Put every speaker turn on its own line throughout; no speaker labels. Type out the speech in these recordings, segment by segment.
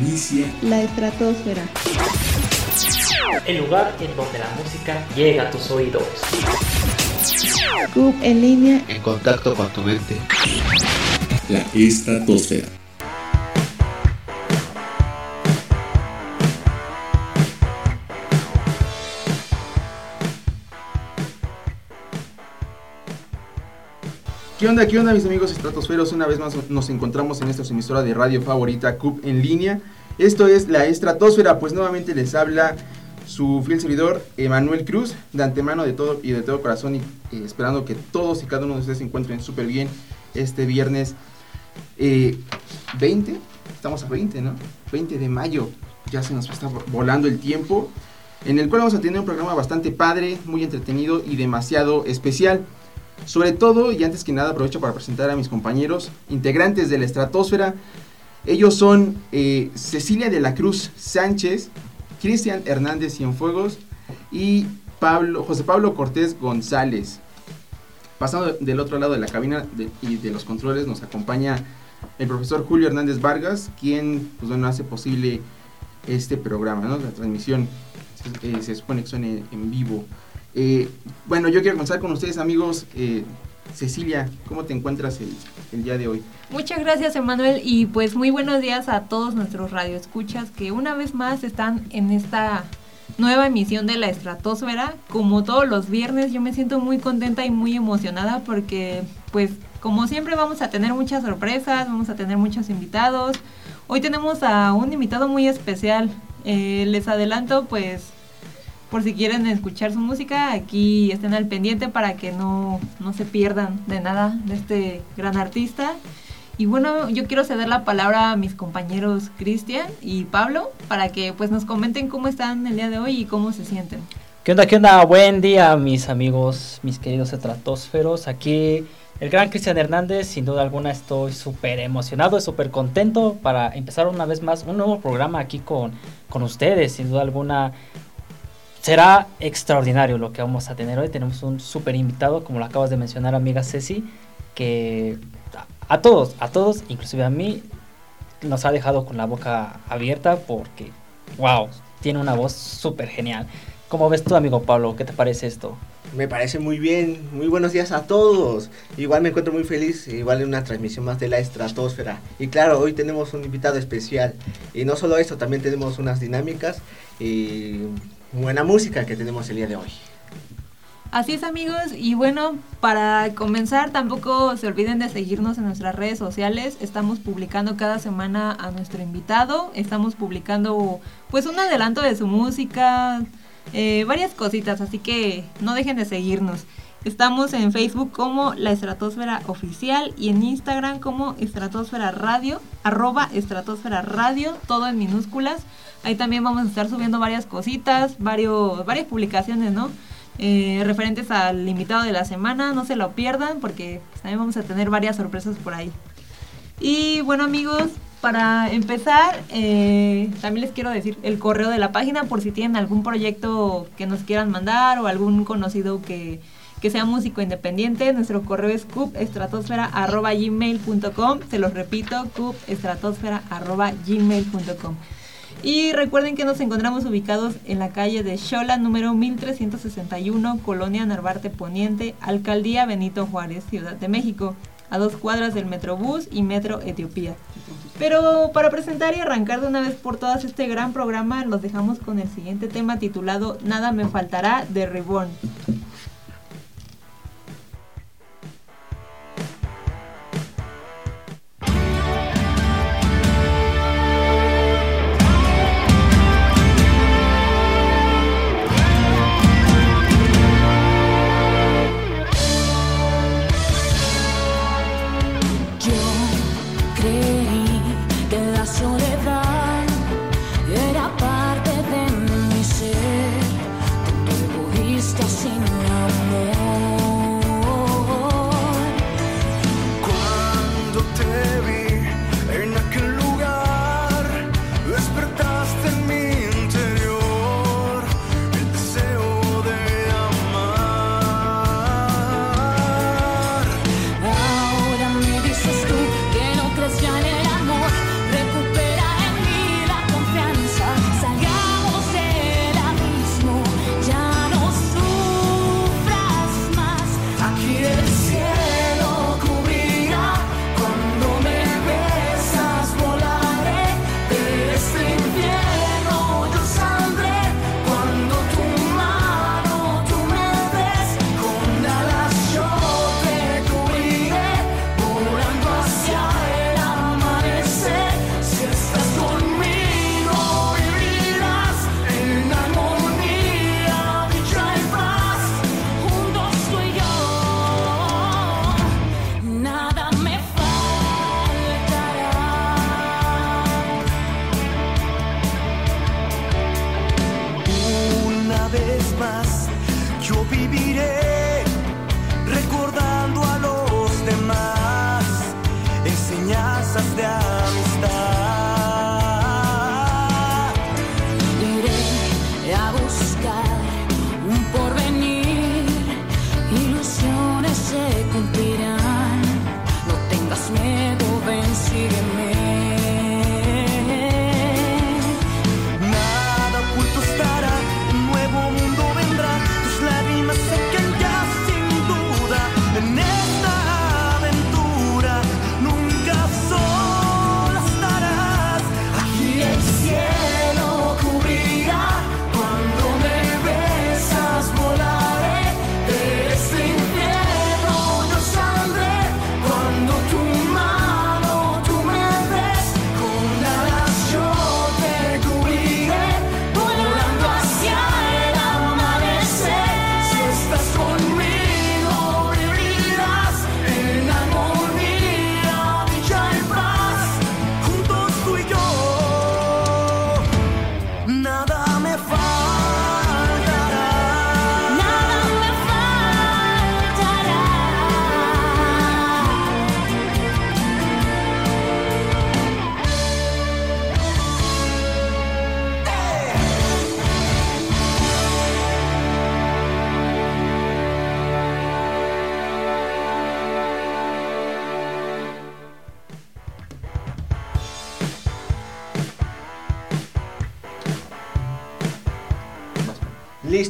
Inicia
la estratosfera.
El lugar en donde la música llega a tus oídos.
CUB en línea.
En contacto con tu mente.
La estratosfera.
¿Qué onda, qué onda mis amigos estratosferos? Una vez más nos encontramos en esta emisora de radio favorita CUB en línea. Esto es la estratosfera, pues nuevamente les habla su fiel servidor Emanuel Cruz, de antemano de todo y de todo corazón y eh, esperando que todos y cada uno de ustedes se encuentren súper bien este viernes 20, eh, estamos a 20, ¿no? 20 de mayo, ya se nos está volando el tiempo, en el cual vamos a tener un programa bastante padre, muy entretenido y demasiado especial. Sobre todo, y antes que nada aprovecho para presentar a mis compañeros, integrantes de la estratosfera. Ellos son eh, Cecilia de la Cruz Sánchez, Cristian Hernández Cienfuegos y Pablo, José Pablo Cortés González. Pasando del otro lado de la cabina y de los controles nos acompaña el profesor Julio Hernández Vargas, quien pues, bueno, hace posible este programa, ¿no? la transmisión eh, se supone que suene en vivo. Eh, bueno, yo quiero comenzar con ustedes, amigos. Eh, Cecilia, ¿cómo te encuentras el, día de hoy?
Muchas gracias, Emanuel, y pues muy buenos días a todos nuestros radioescuchas que una vez más están en esta nueva emisión de la Estratosfera. Como todos los viernes, yo me siento muy contenta y muy emocionada porque, pues, como siempre vamos a tener muchas sorpresas, vamos a tener muchos invitados. Hoy tenemos a un invitado muy especial. Eh, les adelanto, pues, por si quieren escuchar su música, aquí estén al pendiente para que no, se pierdan de nada de este gran artista. Y bueno, yo quiero ceder la palabra a mis compañeros Cristian y Pablo para que pues nos comenten cómo están el día de hoy y cómo se sienten.
¿Qué onda? ¿Qué onda? Buen día mis amigos, mis queridos estratosferos. Aquí el gran Cristian Hernández, sin duda alguna estoy súper emocionado, súper contento para empezar una vez más un nuevo programa aquí con, con ustedes. Sin duda alguna será extraordinario lo que vamos a tener hoy. Tenemos un súper invitado, como lo acabas de mencionar, amiga Ceci, que a, todos, a todos, inclusive a mí, nos ha dejado con la boca abierta porque, wow, tiene una voz súper genial. ¿Cómo ves tú, amigo Pablo? ¿Qué te parece esto?
Me parece muy bien. Muy buenos días a todos. Igual me encuentro muy feliz. Igual en una transmisión más de la estratosfera. Y claro, hoy tenemos un invitado especial. Y no solo eso, también tenemos unas dinámicas. Y buena música que tenemos el día de hoy.
Así es amigos y bueno, para comenzar tampoco se olviden de seguirnos en nuestras redes sociales, estamos publicando cada semana a nuestro invitado, estamos publicando pues un adelanto de su música, eh, varias cositas, así que no dejen de seguirnos. Estamos en Facebook como La Estratosfera Oficial y en Instagram como Estratosfera Radio, arroba Estratosfera Radio, todo en minúsculas. Ahí también vamos a estar subiendo varias cositas, varios, varias publicaciones, ¿no? Eh, referentes al invitado de la semana, no se lo pierdan porque también vamos a tener varias sorpresas por ahí. Y bueno amigos, para empezar, eh, también les quiero decir el correo de la página por si tienen algún proyecto que nos quieran mandar o algún conocido que, que sea músico independiente. Nuestro correo es cubestratosfera.gmail.com. Se los repito, cubestratosfera.gmail.com. Y recuerden que nos encontramos ubicados en la calle de Xola, número 1361, Colonia Narvarte Poniente, Alcaldía Benito Juárez, Ciudad de México, a dos cuadras del Metrobús y Metro Etiopía. Pero para presentar y arrancar de una vez por todas este gran programa, los dejamos con el siguiente tema titulado Nada me faltará de Reborn.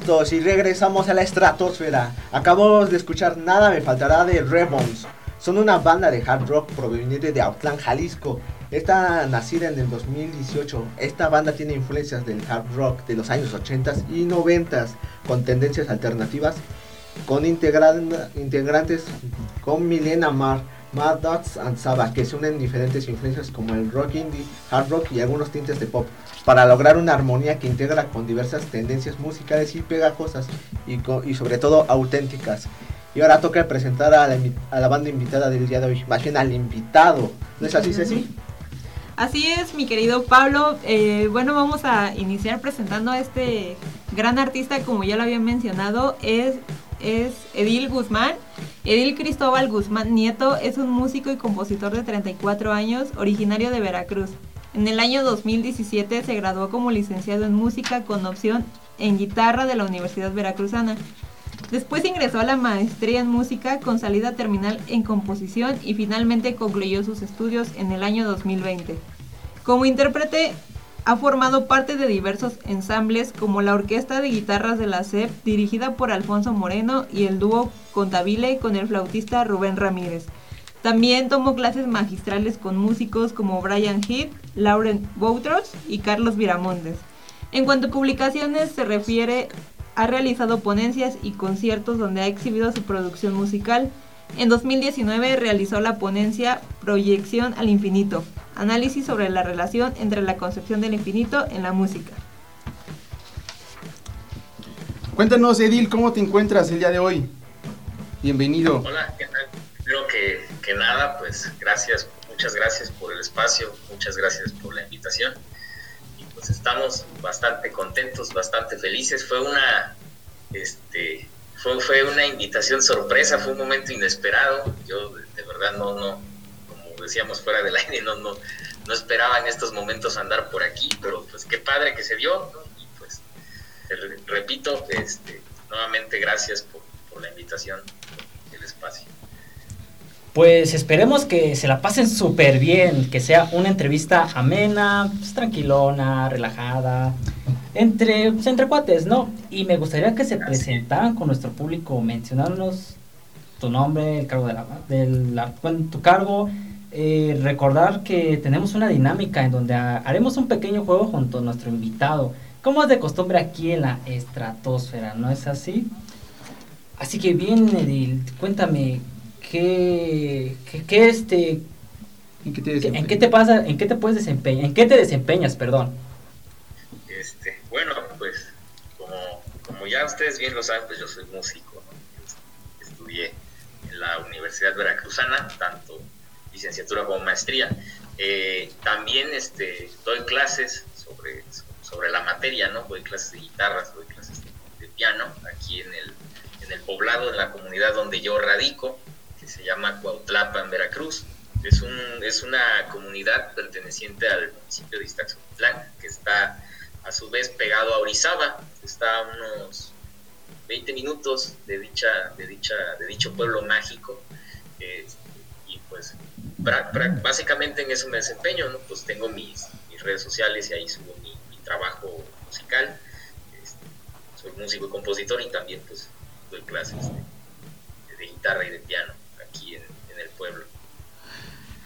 Y regresamos a la estratosfera. Acabamos de escuchar Nada me faltará de Rebons. Son una banda de hard rock proveniente de Autlán, Jalisco. Está nacida en el 2018. Esta banda tiene influencias del hard rock de los años 80 y 90 con tendencias alternativas, con integran- integrantes con Milena Mar, Mad Dogs and Saba, que se unen diferentes influencias como el rock indie, hard rock y algunos tintes de pop, para lograr una armonía que integra con diversas tendencias musicales y pegajosas y, y sobre todo auténticas. Y ahora toca presentar a la, a la banda invitada del día de hoy, más bien al invitado. ¿No es así, Ceci?
Así es, mi querido Pablo. Eh, bueno, vamos a iniciar presentando a este gran artista, como ya lo había mencionado, es, es Edil Guzmán. Edil Cristóbal Guzmán Nieto es un músico y compositor de 34 años, originario de Veracruz. En el año 2017 se graduó como licenciado en música con opción en guitarra de la Universidad Veracruzana. Después ingresó a la maestría en música con salida terminal en composición y finalmente concluyó sus estudios en el año 2020. Como intérprete ha formado parte de diversos ensambles como la Orquesta de Guitarras de la SEP dirigida por Alfonso Moreno y el dúo Contabile con el flautista Rubén Ramírez. También tomó clases magistrales con músicos como Brian Heath, Lauren Boutros y Carlos Viramontes. En cuanto a publicaciones se refiere, ha realizado ponencias y conciertos donde ha exhibido su producción musical. En 2019 realizó la ponencia Proyección al Infinito, análisis sobre la relación entre la concepción del infinito en la música.
Cuéntanos, Edil, ¿cómo te encuentras el día de hoy? Bienvenido.
Hola, ¿qué tal? Primero que, que nada, pues gracias, muchas gracias por el espacio, muchas gracias por la invitación. Y pues estamos bastante contentos, bastante felices. Fue una, este, fue, fue una invitación sorpresa, fue un momento inesperado. Yo de, verdad no, no, como decíamos fuera del aire, no, no, no esperaba en estos momentos andar por aquí, pero pues qué padre que se dio, ¿no? Y pues, re- repito, este, nuevamente gracias por, por la invitación, el espacio.
Pues esperemos que se la pasen súper bien, que sea una entrevista amena, pues, tranquilona, relajada, entre, pues, entre cuates, ¿no? Y me gustaría que se presentaran con nuestro público, mencionarnos tu nombre, el cargo de la, del la- bueno, tu cargo, eh, recordar que tenemos una dinámica en donde ha- haremos un pequeño juego junto a nuestro invitado, como es de costumbre aquí en la estratosfera, ¿no es así? Así que bien, Edil, cuéntame, ¿qué, qué, qué, este,
¿En qué te
en qué te pasa, en qué te puedes desempeñar, en qué te desempeñas, perdón?
Este, bueno, pues como, como ya ustedes bien lo saben, pues yo soy músico. ¿no? Estudié en la Universidad Veracruzana, tanto licenciatura como maestría. Eh, también este, doy clases sobre, sobre la materia, ¿no? Doy clases de guitarras, doy clases de, piano aquí en el, en el poblado, en la comunidad donde yo radico, que se llama Cuautlapa, en Veracruz. Es, un, es una comunidad perteneciente al municipio de Iztaxotlán, que está a su vez pegado a Orizaba, está a unos 20 minutos de dicha, de dicha, de dicho pueblo mágico. eh, y pues básicamente en eso me desempeño, ¿no? Pues tengo mis, redes sociales y ahí subo mi, trabajo musical. Este, soy músico y compositor y también pues doy clases de guitarra y de piano aquí en, en el pueblo.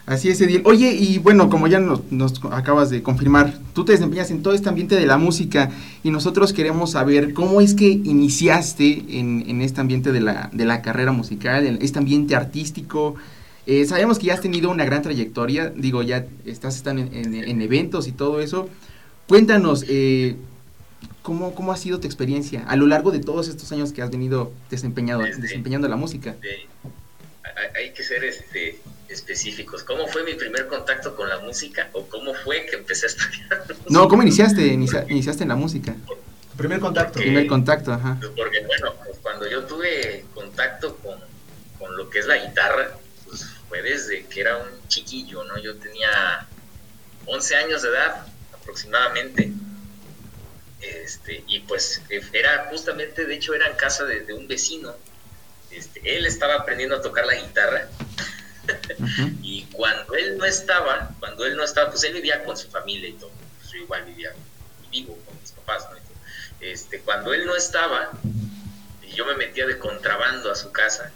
Así es, Edil. Oye, y bueno, como ya nos, nos acabas de confirmar, tú te desempeñas en todo este ambiente de la música y nosotros queremos saber cómo es que iniciaste en, en este ambiente de la, de la carrera musical, en este ambiente artístico. Eh, sabemos que ya has tenido una gran trayectoria, digo, ya estás están en, en- en eventos y todo eso. Cuéntanos, eh, ¿cómo, ¿cómo ha sido tu experiencia a lo largo de todos estos años que has venido desempeñado, desempeñando la música?
Hay, que ser este, específicos. ¿Cómo fue mi primer contacto con la música o cómo fue que empecé a estudiar música?
No, ¿cómo iniciaste? Inicia- iniciaste en la música.
Primer contacto.
Ok.
Primer contacto, ajá.
Porque bueno, pues cuando yo tuve contacto con, con lo que es la guitarra, pues fue desde que era un chiquillo, ¿no? Yo tenía 11 años de edad aproximadamente. Este, y pues era justamente, de hecho era en casa de, de un vecino. Este, él estaba aprendiendo a tocar la guitarra y cuando él no estaba, cuando él no estaba, pues él vivía con su familia y todo. Pues yo igual vivía, vivo con mis papás, ¿no? Este, cuando él no estaba, yo me metía de contrabando a su casa,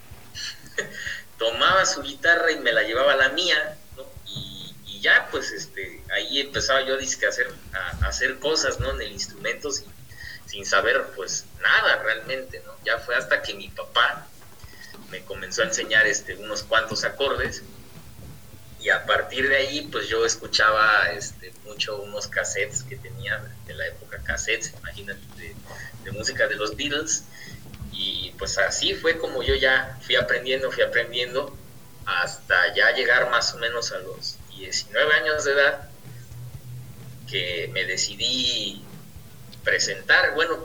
tomaba su guitarra y me la llevaba a la mía, ¿no? Y, y ya, pues, este, ahí empezaba yo a, hacer, a, hacer cosas, ¿no? En el instrumento sin, sin saber, pues, nada realmente, ¿no? Ya fue hasta que mi papá me comenzó a enseñar este, unos cuantos acordes. Y a partir de ahí pues yo escuchaba este, mucho unos cassettes que tenía de la época cassettes, imagínate, de, música de los Beatles. Y pues así fue como yo ya fui aprendiendo, fui aprendiendo hasta ya llegar más o menos a los 19 años de edad que me decidí presentar, bueno,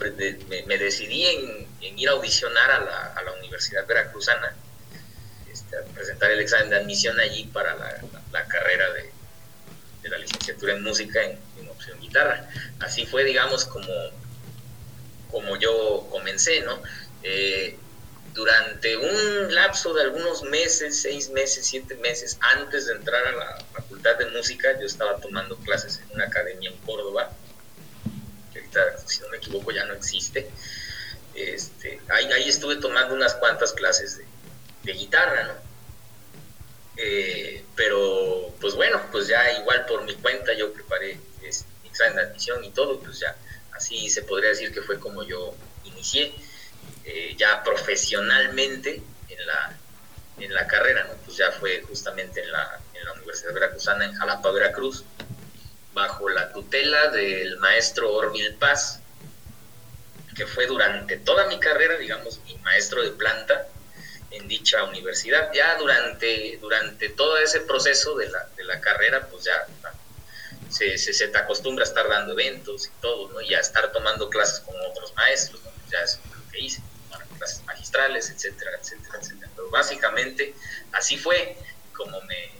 me, decidí en, ir a audicionar a la, Universidad Veracruzana presentar el examen de admisión allí para la, carrera de, la licenciatura en música en, opción guitarra. Así fue, digamos, como, como yo comencé, ¿no? Eh, durante un lapso de algunos meses, seis meses, siete meses, antes de entrar a la facultad de música, yo estaba tomando clases en una academia en Córdoba, que ahorita, si no me equivoco, ya no existe. Este, ahí, estuve tomando unas cuantas clases de, de guitarra, ¿no? Eh, pero, pues bueno, pues ya igual por mi cuenta yo preparé este, mi examen de admisión y todo, pues ya así se podría decir que fue como yo inicié eh, ya profesionalmente en la, en la carrera, ¿no? Pues ya fue justamente en la, en la Universidad Veracruzana, en Jalapa, Veracruz, bajo la tutela del maestro Orville Paz, que fue durante toda mi carrera, digamos, mi maestro de planta, en dicha universidad. Ya durante, durante todo ese proceso de la, de la carrera, pues ya se, se, te acostumbra a estar dando eventos y todo, ¿no? Y a estar tomando clases con otros maestros, ¿no? Ya es lo que hice, clases magistrales, etcétera, etcétera, etcétera. Pero básicamente así fue como me,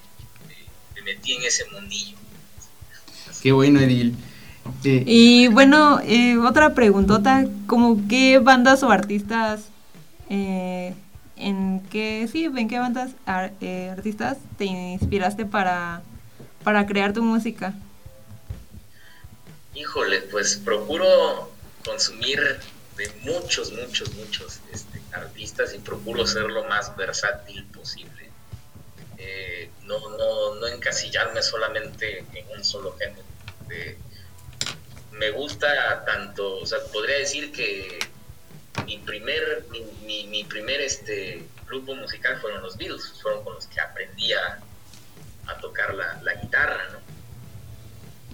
me, metí en ese mundillo.
Qué bueno, Edil.
Y bueno, eh, otra preguntota, como qué bandas o artistas eh, en qué, sí, en qué bandas eh, artistas te inspiraste para, para crear tu música.
Híjole, pues procuro consumir de muchos, muchos, muchos este, artistas y procuro ser lo más versátil posible. Eh, no, no, no encasillarme solamente en un solo género. Me gusta tanto, o sea, podría decir que mi primer, mi, primer este, grupo musical fueron los Beatles, fueron con los que aprendí a, tocar la, guitarra, ¿no?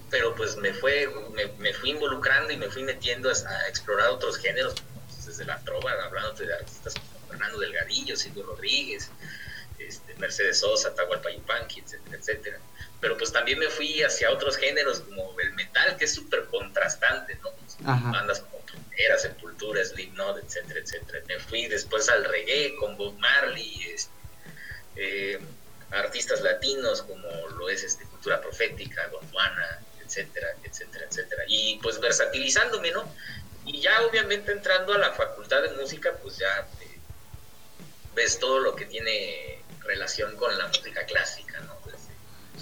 Pero pues me, fue, me, fui involucrando y me fui metiendo a, explorar otros géneros, desde la trova, hablando de artistas como Fernando Delgadillo, Silvio Rodríguez, este, Mercedes Sosa, Tahualpa Yupanqui, etcétera, etcétera. Pero pues también me fui hacia otros géneros como el metal, que es súper contrastante, ¿no? Bandas como era Sepultura, Slipknot, etcétera, etcétera. Me fui después al reggae con Bob Marley, este, eh, artistas latinos como lo es este, Cultura Profética, Gondwana, etcétera, etcétera, etcétera. Y pues versatilizándome, ¿no? Y ya obviamente entrando a la facultad de música, pues ya eh, ves todo lo que tiene relación con la música clásica, ¿no?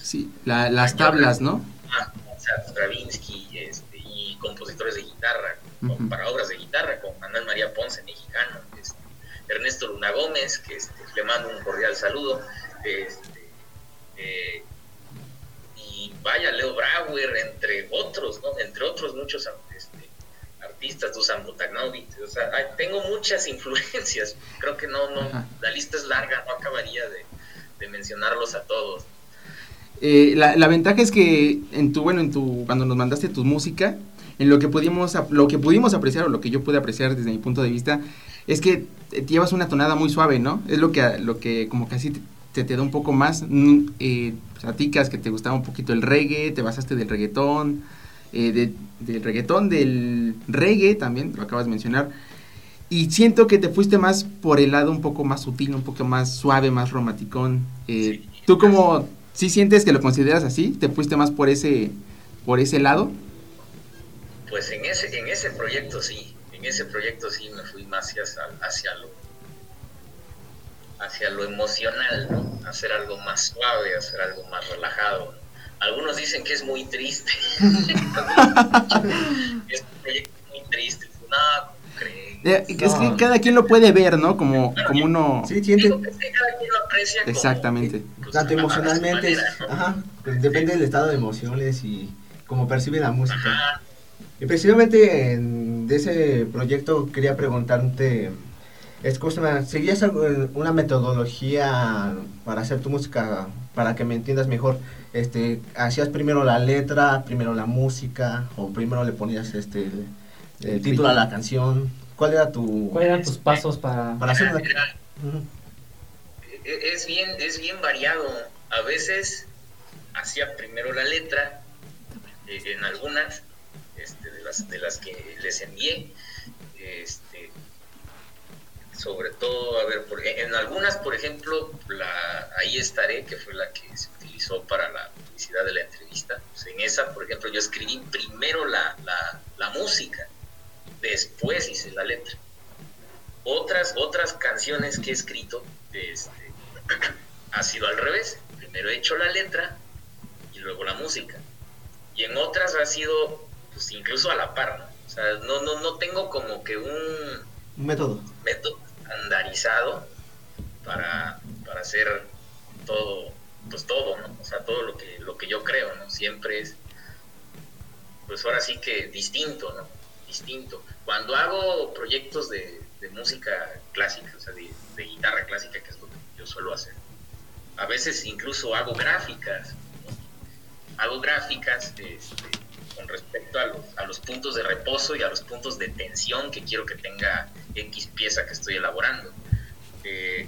sí, las tablas, ¿no?
Ah, o sea, Stravinsky este, y compositores de guitarra, para obras de guitarra, con Manuel María Ponce, mexicano, este, Ernesto Luna Gómez, que este, le mando un cordial saludo, este, eh, y vaya, Leo Brauer, entre otros, ¿no? entre otros muchos artistas, Dusan Butagnovic, o sea, tengo muchas influencias, creo que no, no, la lista es larga, no acabaría de, mencionarlos a todos.
Eh, la, la, ventaja es que en tu, bueno, en tu, cuando nos mandaste tu música, en lo que pudimos, lo que pudimos apreciar o lo que yo pude apreciar desde mi punto de vista es que llevas una tonada muy suave, ¿no? Es lo que, lo que como así te, te, da un poco más. Mm, eh, platicas que te gustaba un poquito el reggae, te basaste del reggaetón, eh, del reggaetón, del reggae también, lo acabas de mencionar. Y siento que te fuiste más por el lado un poco más sutil, un poco más suave, más romanticón. Eh, ¿Tú como, sí sientes que lo consideras así? ¿Te fuiste más por ese, por ese lado?
pues en ese, en ese proyecto sí, en ese proyecto sí me fui más hacia, hacia lo hacia lo emocional, ¿no? Hacer algo más suave, hacer algo más relajado. Algunos dicen que es muy triste. es un proyecto muy triste, No, ¿cómo creen?
Eh, Es que
No.
cada quien lo puede ver, ¿no? Como, como uno...
Sí, siente.
Digo que sí, cada quien lo aprecia como-
Exactamente.
pues,
Tanto emocionalmente, es-
manera, ¿no?
ajá, pues depende del estado de emociones y cómo percibe la música.
Ajá.
Y precisamente en, de ese proyecto quería preguntarte, escúchame, ¿seguías algo- una metodología para hacer tu música, para que me entiendas mejor? Este, ¿Hacías primero la letra, primero la música, o primero le ponías este el, el título a la canción? ¿Cuál era tu...
¿Cuáles eran tus pasos para...?
para hacer una...
Mira,
Ujú.
e- es bien, es bien variado. A veces hacía primero la letra, eh, en algunas, este, de las de las que les envié, este, sobre todo, a ver, por- en algunas, por ejemplo, la ahí estaré, que fue la que se utilizó para la publicidad de la entrevista. Pues en esa, por ejemplo, yo escribí primero la, la, la música, después hice la letra otras otras canciones que he escrito este, ha sido al revés primero he hecho la letra y luego la música y en otras ha sido pues incluso a la par ¿no? o sea no no no tengo como que un
Un método.
método estandarizado para, para hacer todo pues todo no o sea todo lo que lo que yo creo no siempre es pues ahora sí que distinto no distinto. Cuando hago proyectos de, música clásica o sea de, guitarra clásica que es lo que yo suelo hacer a veces incluso hago gráficas hago gráficas este, con respecto a los, a los puntos de reposo y a los puntos de tensión que quiero que tenga X pieza que estoy elaborando. Eh,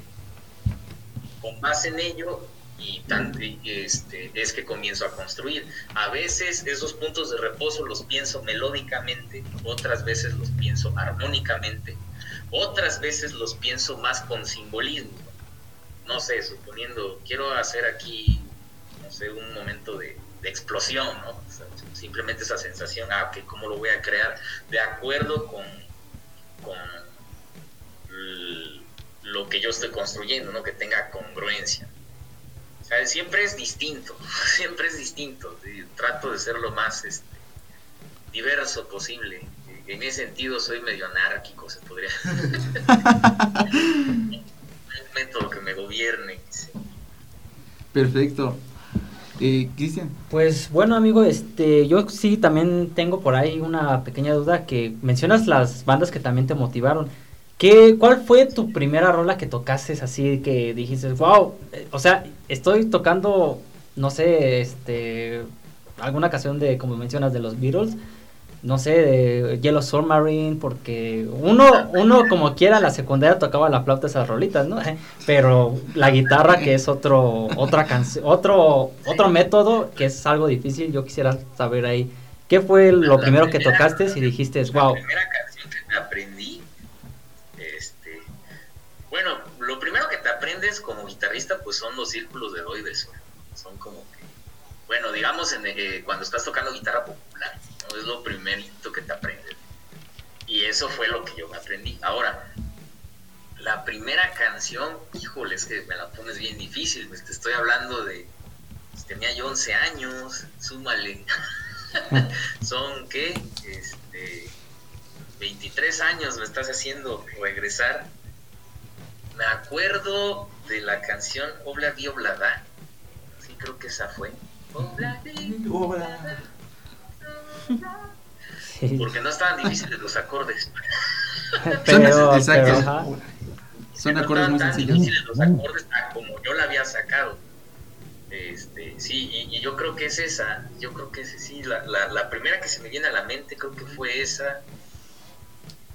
con base en ello y tan, este, es que comienzo a construir. A veces esos puntos de reposo los pienso melódicamente, otras veces los pienso armónicamente, otras veces los pienso más con simbolismo. No sé, suponiendo, quiero hacer aquí, no sé, un momento de, de explosión, ¿no? O sea, simplemente esa sensación, ah, ok, ¿cómo lo voy a crear? De acuerdo con, con lo que yo estoy construyendo, ¿no? Que tenga congruencia. O sea, siempre es distinto, siempre es distinto. trato de ser lo más este, diverso posible. En ese sentido soy medio anárquico, se podría. un método que me gobierne.
Perfecto. Eh, Cristian.
Pues bueno, amigo, este, yo sí también tengo por ahí una pequeña duda que mencionas las bandas que también te motivaron. ¿Qué, ¿Cuál fue tu primera rola que tocaste así que dijiste, wow, eh, o sea, estoy tocando, no sé, este, alguna canción de, como mencionas, de los Beatles, no sé, de Yellow Submarine, porque uno, uno como quiera, en la secundaria tocaba la flauta esas rolitas, ¿no? Pero la guitarra, que es otro, otra canción, otro, otro método, que es algo difícil, yo quisiera saber ahí, ¿qué fue lo
La
primero que tocaste y dijiste,
La
wow?
primera canción que me aprendí, este, bueno, lo primero que te aprendes como guitarrista, pues son los círculos de do y de sol. Son como que, bueno, digamos en, eh, cuando estás tocando guitarra popular, es lo primerito que te aprendes. Y eso fue lo que yo me aprendí. Ahora, la primera canción, híjole, es que me la pones bien difícil, pues estoy hablando de, pues, tenía yo 11 años, súmale. Son, ¿qué? Este, 23 años me estás haciendo regresar. Me acuerdo de la canción Obla Di Oblada. Sí, creo que esa fue. Obla Di.
Sí,
Porque no estaban difíciles los acordes.
pero,
exacto.
pero.
Son
no
acordes muy
estaban tan
sencillos.
difíciles los acordes como yo la había sacado. Este, sí, y, y yo creo que es esa. Yo creo que es, sí, la, la, la primera que se me viene a la mente creo que fue esa.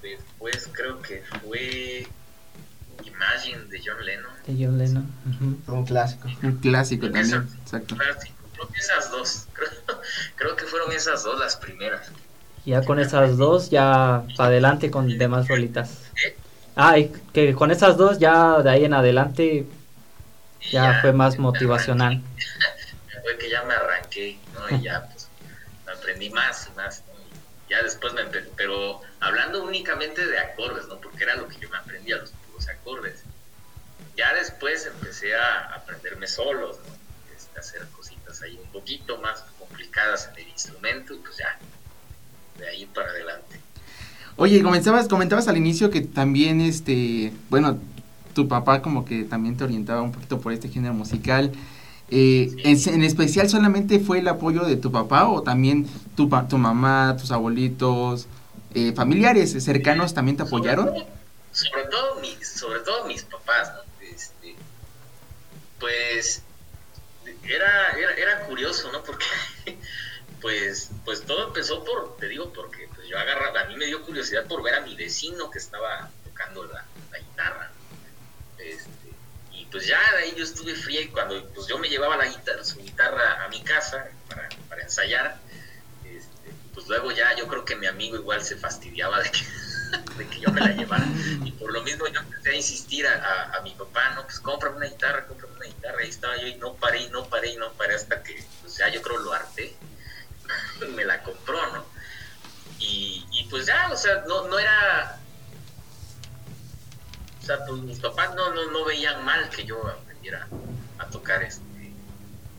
Después creo que fue Imagine de John Lennon.
De John Lennon.
un clásico.
Un clásico
Creo que
también.
esa-
Exacto.
Creo que esas dos. Creo, creo que fueron esas dos las primeras.
Ya con esas dos, ya para adelante con demás rolitas.
¿Eh?
Ah, y que con esas dos, ya de ahí en adelante, ya fue más motivacional.
Fue que ya me arranqué, ¿no? Y ya pues aprendí más y más, ¿no? Y ya después me empe- pero hablando únicamente de acordes, ¿no? Porque era lo que yo me aprendía, los puros acordes. Ya después empecé a aprenderme solos, ¿no? Este, hacer cositas ahí un poquito más complicadas en el instrumento y pues ya, de ahí para adelante.
Oye, comentabas, comentabas al inicio que también, este, bueno, tu papá como que también te orientaba un poquito por este género musical. Eh, en, en especial, ¿solamente fue el apoyo de tu papá o también tu, tu mamá, tus abuelitos, eh, familiares cercanos también te apoyaron?
Sobre todo, sobre todo, mis, sobre todo mis papás, ¿no? Este, pues era, era, era curioso, ¿no? Porque pues, pues todo empezó por, te digo, porque pues yo agarraba, a mí me dio curiosidad por ver a mi vecino que estaba tocando la, guitarra. Este, y pues ya de ahí yo estuve fría y cuando pues yo me llevaba la guitarra, su guitarra a mi casa para, para ensayar, este, pues luego ya yo creo que mi amigo igual se fastidiaba de que, de que yo me la llevara. Y por lo mismo yo empecé a insistir a, a, mi papá, no, pues cómprame una guitarra, cómprame una guitarra. Ahí estaba yo y no paré, y no paré, y no paré hasta que pues ya yo creo lo harté. me la compró, ¿no? Y, y pues ya, o sea, no, no era... O sea, pues mis papás no, no, no veían mal que yo aprendiera a tocar este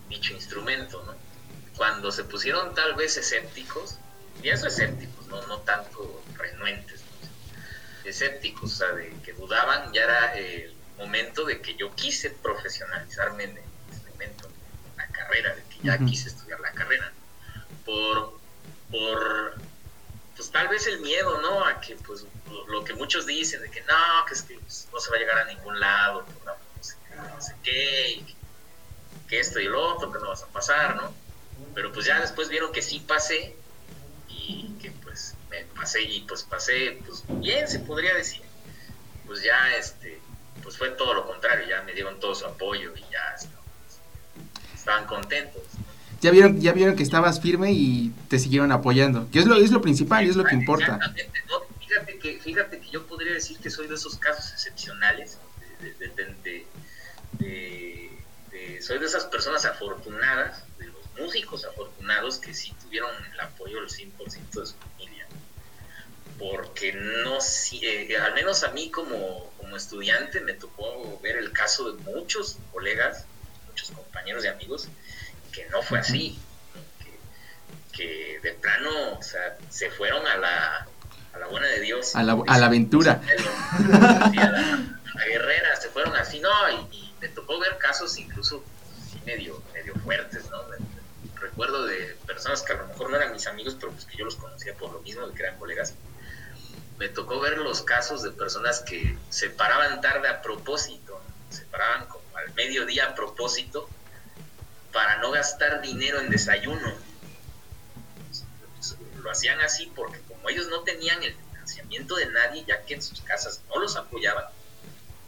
dicho instrumento, ¿no? Cuando se pusieron tal vez escépticos, y eso escépticos, no, no tanto renuentes. Escépticos, o sea, de que dudaban, ya era el momento de que yo quise profesionalizarme en el instrumento, en la carrera, de que ya quise estudiar la carrera, por, por, pues tal vez el miedo, ¿no? A que, pues, lo, que muchos dicen, de que no, que es que pues, no se va a llegar a ningún lado, por la- no sé, qué, no sé qué, y que, que esto y lo otro, que no vas a pasar, ¿no? Pero pues ya después vieron que sí pasé y que pues me pasé y pues pasé pues bien se podría decir pues ya este pues fue todo lo contrario ya me dieron todo su apoyo y ya estaban, estaban contentos
Ya vieron, ya vieron que estabas firme y te siguieron apoyando, que es lo, es lo principal y es lo que importa.
¿no? fíjate que fíjate que yo podría decir que soy de esos casos excepcionales de, de- de- de- soy de esas personas afortunadas músicos afortunados que sí tuvieron el apoyo del 100% de su familia. Porque no si- eh, al menos a mí como, como estudiante me tocó ver el caso de muchos colegas muchos compañeros y amigos que no fue así que, que de plano o sea, se fueron a la, a la buena de Dios.
A la, a la aventura.
A la, a guerrera se fueron así no y, y me tocó ver casos incluso sí, medio medio fuertes no recuerdo de personas que a lo mejor no eran mis amigos pero pues que yo los conocía por lo mismo que eran colegas me tocó ver los casos de personas que se paraban tarde a propósito se paraban como al mediodía a propósito para no gastar dinero en desayuno lo hacían así porque como ellos no tenían el financiamiento de nadie, ya que en sus casas no los apoyaban,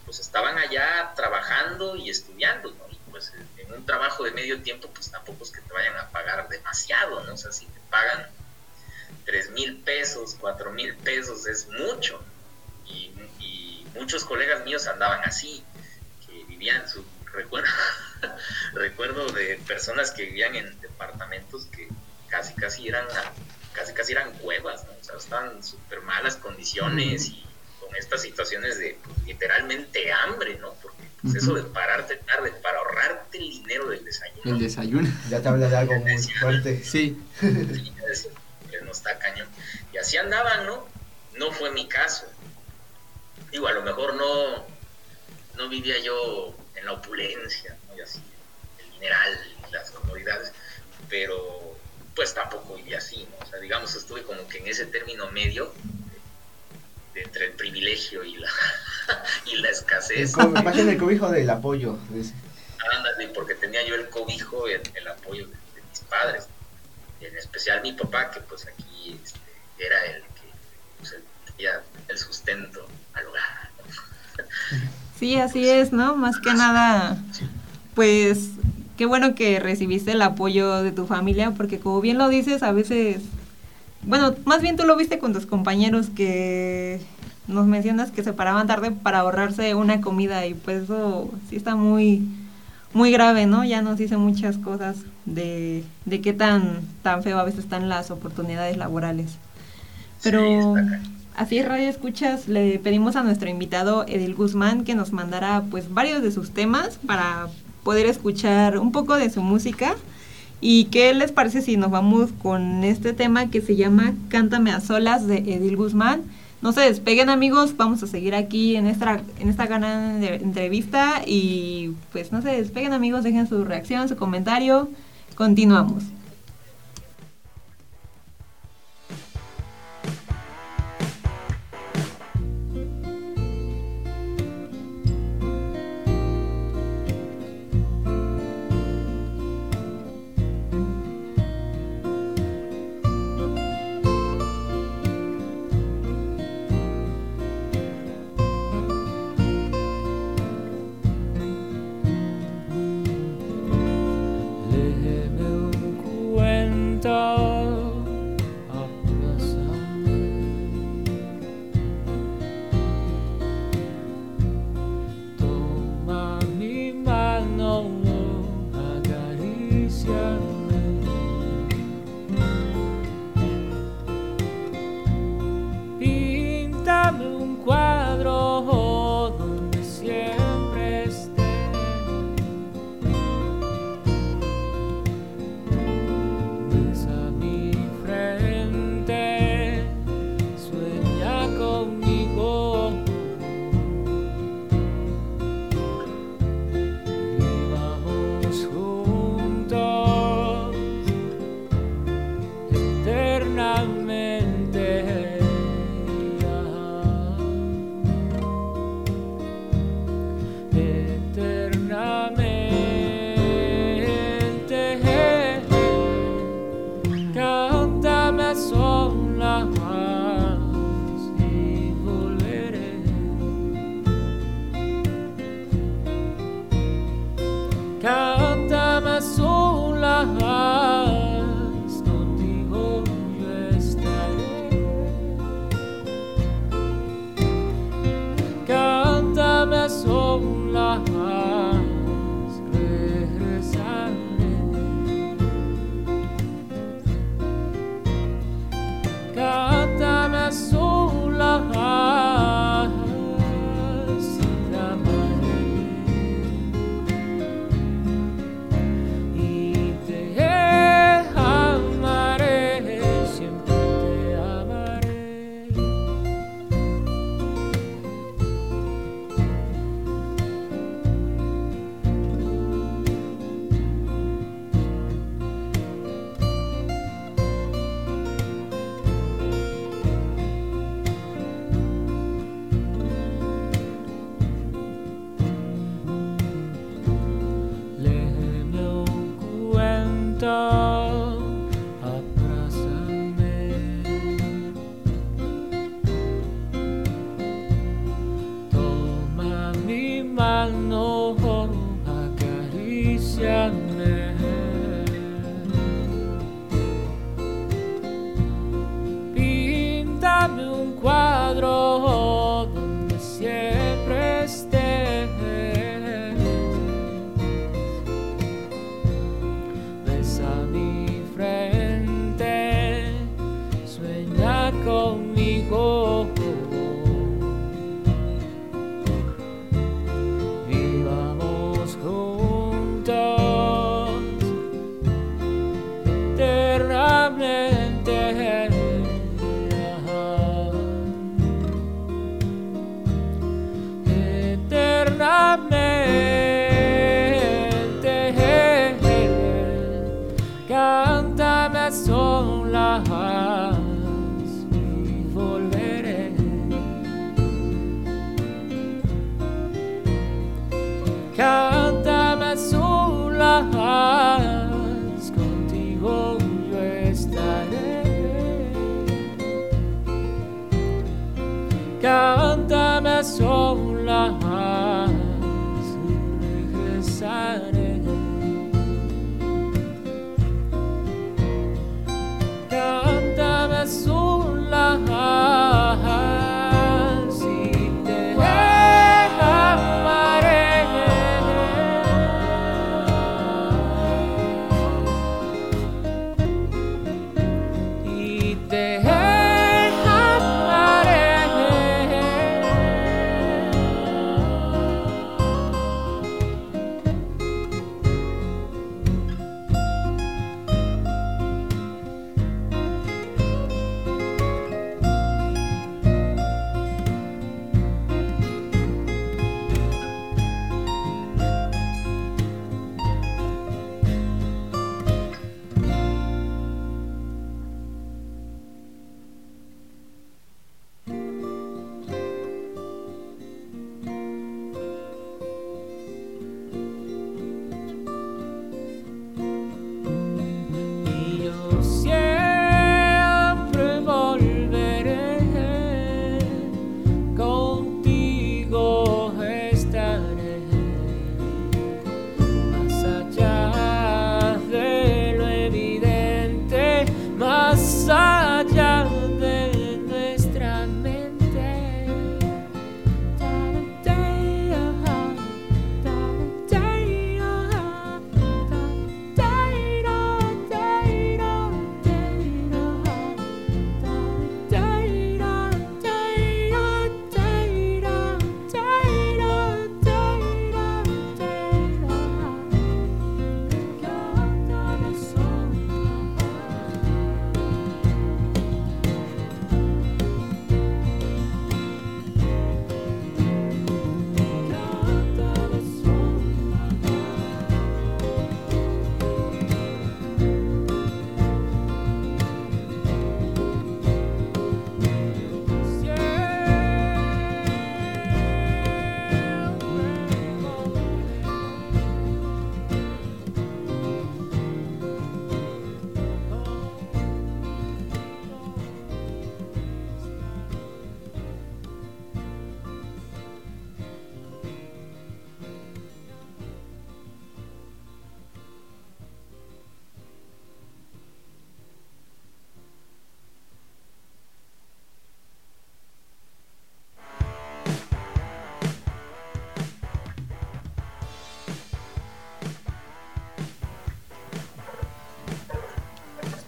pues estaban allá trabajando y estudiando, ¿no? Pues en un trabajo de medio tiempo, pues tampoco es que te vayan a pagar demasiado, ¿no? O sea, si te pagan tres mil pesos, cuatro mil pesos, es mucho. Y, y muchos colegas míos andaban así, que vivían su... Recuerdo, recuerdo de personas que vivían en departamentos que casi casi eran casi casi eran cuevas, ¿no? O sea, estaban en súper malas condiciones y con estas situaciones de pues, literalmente hambre, ¿no? Porque pues, eso de pararte tarde para ahorrarte el dinero del desayuno,
El desayuno.
Ya te habla de algo muy fuerte.
Sí.
sí, no está cañón. Y así andaban, ¿no? No fue mi caso. Digo, a lo mejor no, no vivía yo en la opulencia, ¿no? Y así, el mineral, las comodidades, pero pues tampoco vivía así, ¿no? O sea, digamos, estuve como que en ese término medio de, entre el privilegio y la, y la escasez.
co- Más bien el cobijo del apoyo.
Ándale, porque tenía yo el cobijo, el, el apoyo de, de mis padres, en especial mi papá, que pues aquí este, era el que pues, el- tenía el sustento al hogar.
Sí, así es, ¿no? Más que nada, pues qué bueno que recibiste el apoyo de tu familia, porque como bien lo dices, a veces, bueno, más bien tú lo viste con tus compañeros que nos mencionas que se paraban tarde para ahorrarse una comida y pues eso sí está muy, muy grave, ¿no? Ya nos dice muchas cosas de, de qué tan, tan feo a veces están las oportunidades laborales. Pero
Sí,
así Radio Escuchas le pedimos a nuestro invitado Edil Guzmán que nos mandara pues varios de sus temas para poder escuchar un poco de su música. ¿Y qué les parece si nos vamos con este tema que se llama Cántame a solas de Edil Guzmán? No se despeguen amigos, vamos a seguir aquí en esta, en esta gran entrevista y pues no se despeguen amigos, dejen su reacción, su comentario. Continuamos.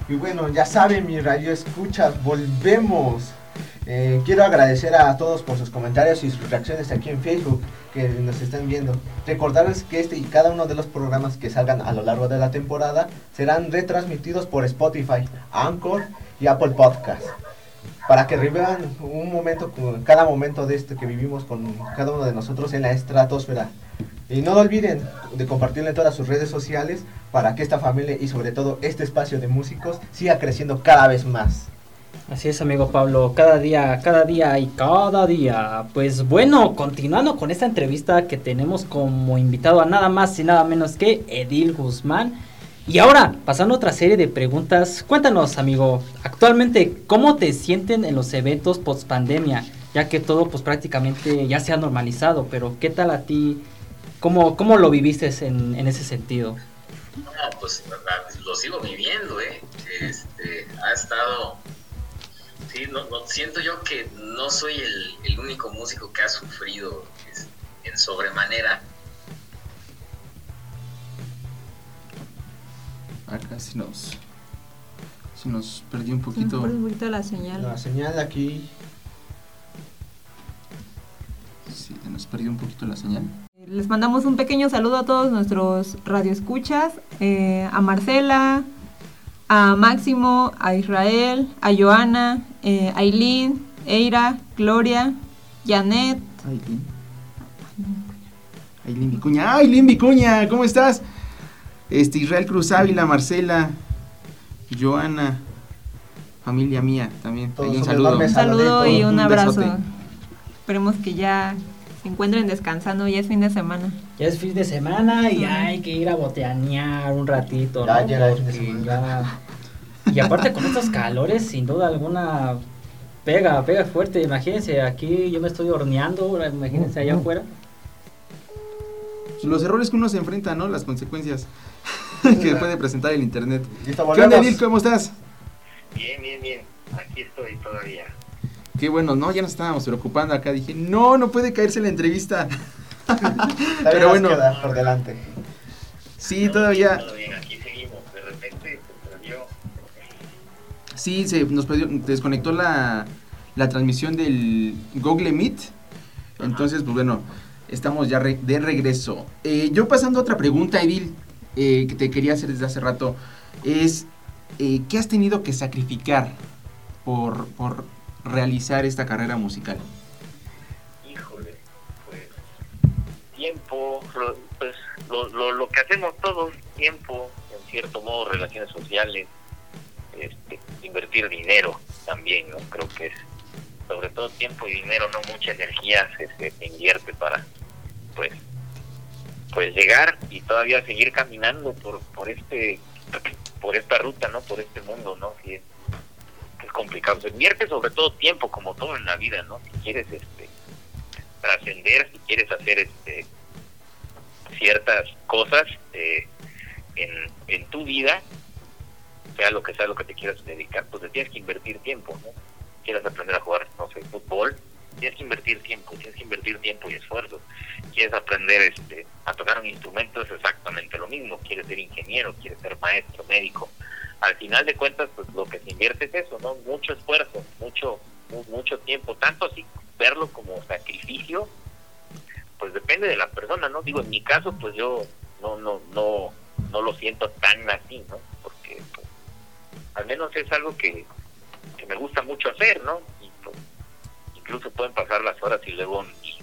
Y bueno, ya saben, mi radio escuchas, volvemos. Eh, quiero agradecer a todos por sus comentarios y sus reacciones aquí en Facebook que nos están viendo. Recordarles que este y cada uno de los programas que salgan a lo largo de la temporada serán retransmitidos por Spotify, Anchor y Apple Podcast. Para que revivan un momento, cada momento de este que vivimos con cada uno de nosotros en la estratosfera. Y no olviden de compartirlo en todas sus redes sociales para que esta familia y sobre todo este espacio de músicos siga creciendo cada vez más.
Así es, amigo Pablo, cada día, cada día y cada día. Pues bueno, continuando con esta entrevista que tenemos como invitado a nada más y nada menos que Edil Guzmán. Y ahora, pasando a otra serie de preguntas, cuéntanos, amigo, actualmente, ¿cómo te sienten en los eventos post pandemia? Ya que todo, pues prácticamente ya se ha normalizado, pero ¿qué tal a ti? ¿Cómo, cómo lo viviste en, en ese sentido?
No, pues la- lo sigo viviendo, ¿eh? Este, ha estado... Sí, no, no- siento yo que no soy el, el único músico que ha sufrido es, en sobremanera.
Acá sí nos, sí nos perdió un poquito.
un poquito la señal.
La señal aquí
Sí, se nos perdió un poquito la señal.
Les mandamos un pequeño saludo a todos nuestros radioescuchas, eh, a Marcela, a Máximo, a Israel, a Joana, eh, a Aileen, Eira, Gloria, Janet.
Aileen. Aileen Vicuña. ¡Ay, Aileen Vicuña! ¿Cómo estás? Este, Israel Cruz Ávila, Marcela, Joana, familia mía también.
Todos
un saludo.
Un saludo y
Un
abrazo. Esperemos que ya encuentren descansando, ya es fin de semana.
Ya es fin de semana y hay que ir a boteanear un ratito,
Ya
¿no?
llega el fin de
Porque
semana.
ya- Y aparte con estos calores, sin duda alguna, pega, pega fuerte. Imagínense, aquí yo me estoy horneando, imagínense allá afuera.
Los errores que uno se enfrenta, ¿no? Las consecuencias que puede presentar el internet. ¿Qué onda. Edil? ¿Cómo estás?
Bien, bien, bien. Aquí estoy todavía.
Qué bueno, no, ya nos estábamos preocupando acá. Dije, no, no puede caerse la entrevista. Pero bueno,
queda por delante.
sí, todavía.
Todo bien, aquí seguimos. De repente se perdió.
Sí, se nos perdió- desconectó la, la transmisión del Google Meet. Entonces, pues bueno, estamos ya re- de regreso. Eh, yo pasando a otra pregunta, Edil, eh, que te quería hacer desde hace rato, es, eh, ¿qué has tenido que sacrificar por, por realizar esta carrera musical?
Híjole, pues tiempo, lo- pues lo, lo, lo que hacemos todos, tiempo, en cierto modo, relaciones sociales, este, invertir dinero también, ¿no? Creo que es sobre todo tiempo y dinero, no mucha energía se, se- invierte para, pues, pues llegar y todavía seguir caminando por, por este, por esta ruta, ¿no? Por este mundo, ¿no? Sí, es, es complicado. Se invierte sobre todo tiempo, como todo en la vida, ¿no? Si quieres, este, trascender, si quieres hacer este ciertas cosas eh, en, en tu vida, sea lo que sea lo que te quieras dedicar, pues tienes que invertir tiempo, ¿no? Quieres aprender a jugar, no sé, fútbol, tienes que invertir tiempo, tienes que invertir tiempo y esfuerzo. Quieres aprender este, a tocar un instrumento, es exactamente lo mismo. Quieres ser ingeniero, quieres ser maestro, médico. Al final de cuentas, pues lo que se invierte es eso, ¿no? Mucho esfuerzo, mucho, mu- mucho tiempo, tanto así verlo como sacrificio, pues depende de la persona, ¿no? Digo, en mi caso, pues yo no, no, no, no lo siento tan así, ¿no? Porque pues, al menos es algo que, que me gusta mucho hacer, ¿no? Y pues, incluso pueden pasar las horas y luego ni,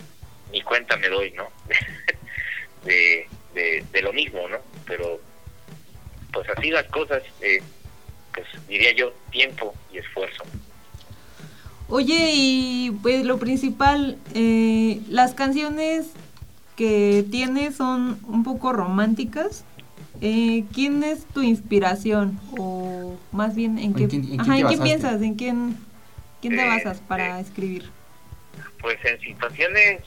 ni cuenta me doy, ¿no? de, de, de lo mismo, ¿no? Pero pues así las cosas, eh, pues diría yo, tiempo y esfuerzo.
Oye, y pues lo principal, eh, las canciones que tienes son un poco románticas. Eh, ¿Quién es tu inspiración? O más bien, ¿en
¿O
qué,
quién- en
ajá, ¿en quién piensas? ¿En quién, quién te
Eh,
basas para
eh.
escribir?
Pues en situaciones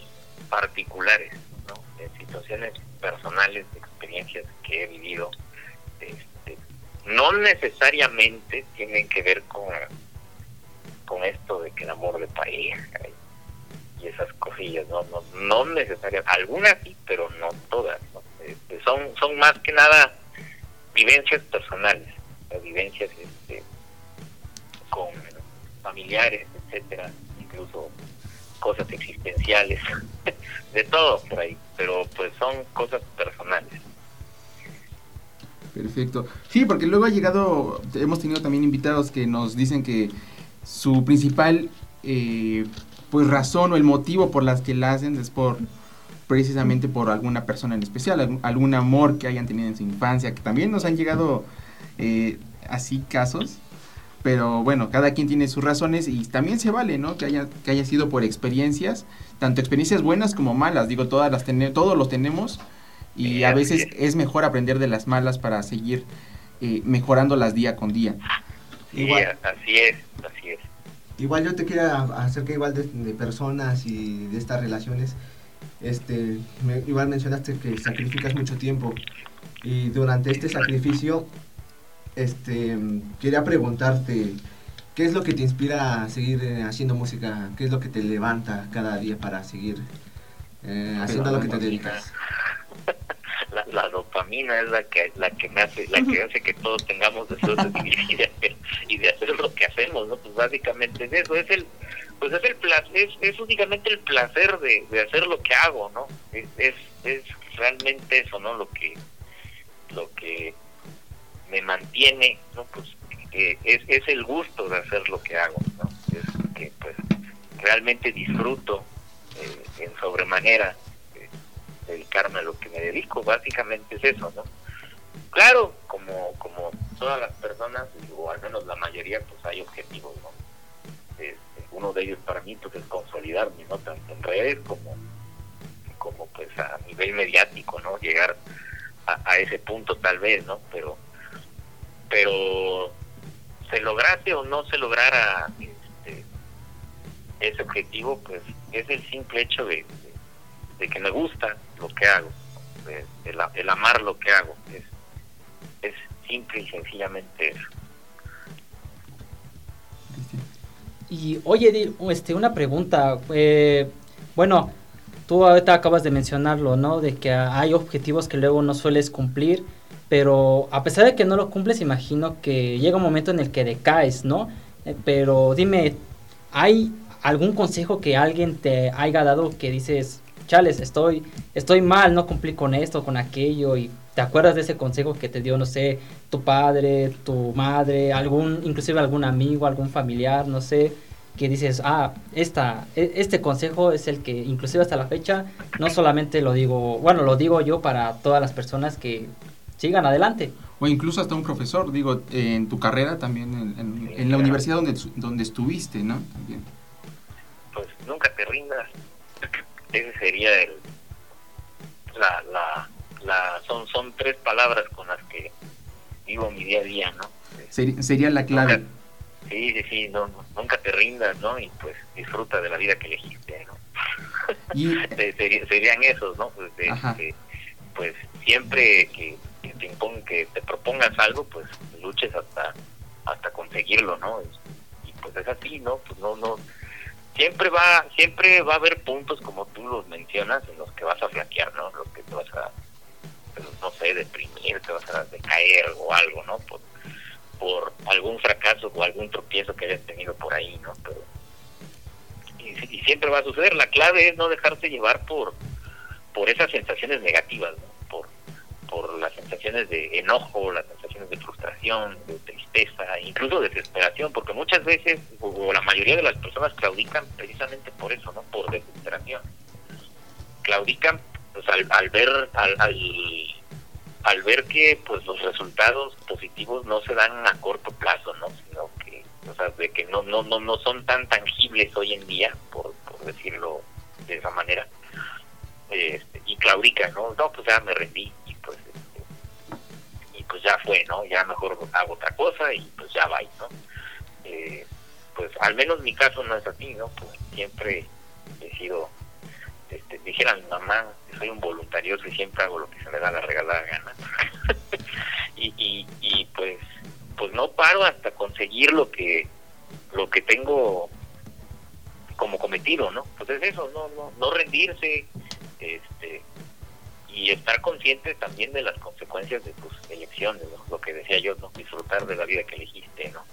particulares, ¿no? En situaciones personales, de experiencias que he vivido, no necesariamente tienen que ver con, con esto de que el amor de pareja y esas cosillas, no, no, no necesariamente, algunas sí, pero no todas. Este, son, son más que nada vivencias personales, vivencias este, con familiares, etcétera, incluso cosas existenciales, de todo por ahí, pero pues son cosas personales.
Perfecto. Sí, porque luego ha llegado, hemos tenido también invitados que nos dicen que su principal eh, pues razón o el motivo por las que la hacen es por precisamente por alguna persona en especial, algún, amor que hayan tenido en su infancia, que también nos han llegado eh, así casos, pero bueno, cada quien tiene sus razones y también se vale, ¿no? Que haya, que haya sido por experiencias, tanto experiencias buenas como malas, digo, todas las todos los tenemos y a veces es mejor aprender de las malas para seguir eh, mejorándolas día con día.
Igual, así es, así es.
Igual yo te quería acercar igual de, de personas y de estas relaciones este, igual mencionaste que sacrificas mucho tiempo y durante este sacrificio, este, quería preguntarte, ¿qué es lo que te inspira a seguir eh, haciendo música? ¿Qué es lo que te levanta cada día para seguir eh, haciendo lo que te dedicas?
Dopamina es la que la que me hace la que hace que todos tengamos deseos de vivir y de, hacer lo que hacemos no pues básicamente es eso es el pues es el placer, es, únicamente el placer de, hacer lo que hago, ¿no? Es, es, realmente eso, ¿no? Lo que, lo que me mantiene, ¿no? Pues es, es el gusto de hacer lo que hago, ¿no? Es que pues realmente disfruto eh, en sobremanera eh, dedicarme a lo que me dedico, básicamente es eso, ¿no? Claro, como, como todas las personas, o al menos la mayoría, pues hay objetivos, ¿no? uno de ellos para mí pues es consolidarme no tanto en redes como como pues a nivel mediático no llegar a, ese punto tal vez no pero pero se lograse o no se lograra este, ese objetivo pues es el simple hecho de, que me gusta lo que hago el, amar lo que hago es, es simple y sencillamente eso
Y oye, este, una pregunta. Eh, bueno, tú ahorita acabas de mencionarlo, ¿no? De que hay objetivos que luego no sueles cumplir, pero a pesar de que no lo cumples, imagino que llega un momento en el que decaes, ¿no? Eh, pero dime, ¿hay algún consejo que alguien te haya dado que dices, chales, estoy, estoy mal, no cumplí con esto, con aquello, y te acuerdas de ese consejo que te dio, no sé, tu padre, tu madre, algún, inclusive algún amigo, algún familiar, no sé, que dices, ah, esta, e, este consejo es el que inclusive hasta la fecha, no solamente lo digo, bueno, lo digo yo para todas las personas que sigan adelante.
O incluso hasta un profesor, digo, en tu carrera también, en, la universidad donde, donde estuviste, ¿no? También.
Pues nunca te rindas ese sería el la, la, la son son tres palabras con las que vivo mi día a día no
sería, la clave.
Sí sí sí no, nunca te rindas no y pues disfruta de la vida que elegiste no y... serían esos no pues, pues siempre que, que te que te propongas algo pues luches hasta hasta conseguirlo no y pues es así no pues no no siempre va siempre va a haber puntos como tú los mencionas en los que vas a flaquear no los que te vas a pues, no sé deprimir te vas a decaer o algo no por, por algún fracaso o algún tropiezo que hayas tenido por ahí no pero y, siempre va a suceder. La clave es no dejarse llevar por por esas sensaciones negativas ¿no? por por las sensaciones de enojo, las sensaciones de frustración, de tristeza, incluso desesperación, porque muchas veces, o la mayoría de las personas claudican precisamente por eso, ¿no? Por desesperación. Claudican pues, al, ver al, al, ver que pues los resultados positivos no se dan a corto plazo, ¿no? Sino que, o sea, de que no no no no son tan tangibles hoy en día, por, por decirlo de esa manera. Este, y claudican, ¿no? No, pues ya me rendí, pues ya fue, ¿no? Ya mejor hago otra cosa y pues ya va, ¿no? Eh, pues al menos mi caso no es así, ¿no? Pues siempre he sido, este, dijera mi mamá, soy un voluntarioso y siempre hago lo que se me da la regalada gana. y, y, y pues, pues no paro hasta conseguir lo que, lo que tengo como cometido, ¿no? Pues es eso, no, no, no rendirse, este, y estar consciente también de las consecuencias consecuencias de tus elecciones, lo que decía yo, ¿no? disfrutar de la vida que elegiste, ¿no?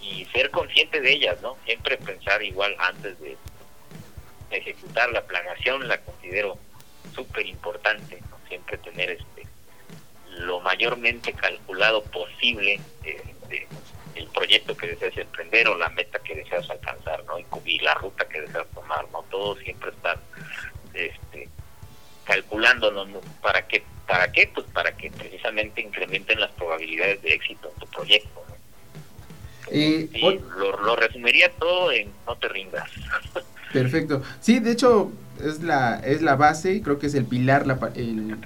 y ser consciente de ellas, ¿no? Siempre pensar igual antes de ejecutar la planeación, la considero súper importante, ¿no? siempre tener este lo mayormente calculado posible eh, el proyecto que deseas emprender o la meta que deseas alcanzar, ¿no? Y, la ruta que deseas tomar, ¿no? Todo siempre está este, calculándolo, ¿Para qué? ¿Para qué? Pues para que precisamente incrementen las probabilidades de éxito en tu proyecto, y lo, resumiría todo en no te rindas.
Perfecto. Sí, de hecho es la es la base, creo que es el pilar la, el,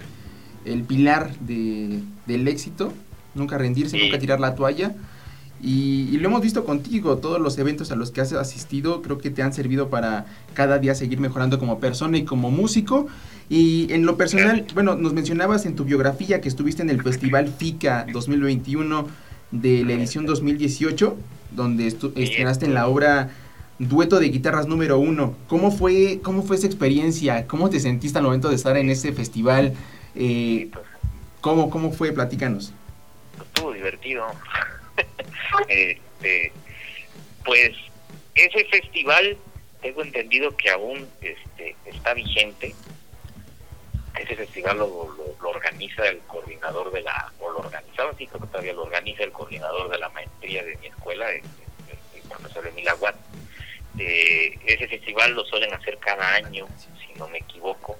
el pilar de, del éxito, nunca rendirse, nunca tirar la toalla. Y, lo hemos visto contigo, todos los eventos a los que has asistido creo que te han servido para cada día seguir mejorando como persona y como músico. Y en lo personal, bueno, nos mencionabas en tu biografía que estuviste en el Festival FICA 2021 de la edición 2018, donde estrenaste en la obra Dueto de Guitarras número uno. ¿Cómo fue, ¿Cómo fue esa experiencia? ¿Cómo te sentiste al momento de estar en ese festival? Eh, ¿cómo, ¿Cómo fue? Platícanos.
Estuvo divertido. este, pues ese festival tengo entendido que aún este, está vigente. Ese festival lo, organiza el coordinador de la, o lo organizaba, sí, creo que todavía lo organiza el coordinador de la maestría de mi escuela, el, profesor Emil Aguat. Eh, ese festival lo suelen hacer cada año, si no me equivoco,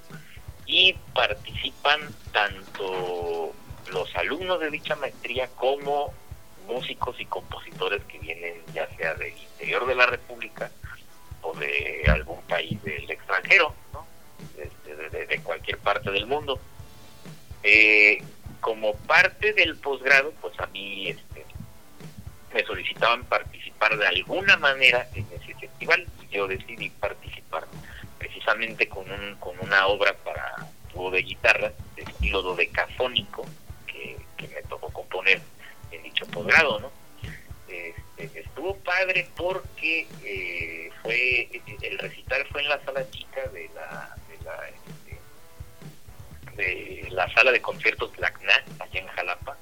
y participan tanto los alumnos de dicha maestría como músicos y compositores que vienen ya sea del interior de la República o de algún país del extranjero, ¿no? de, cualquier parte del mundo. Eh, como parte del posgrado, pues a mí este, me solicitaban participar de alguna manera en ese festival y yo decidí participar precisamente con, un, con una obra para dúo de guitarra de estilo dodecafónico que, que me tocó componer ¿no? Este, estuvo padre porque eh, fue el recital fue en la sala chica de la de la, este, de la sala de conciertos Lacna allá en Jalapa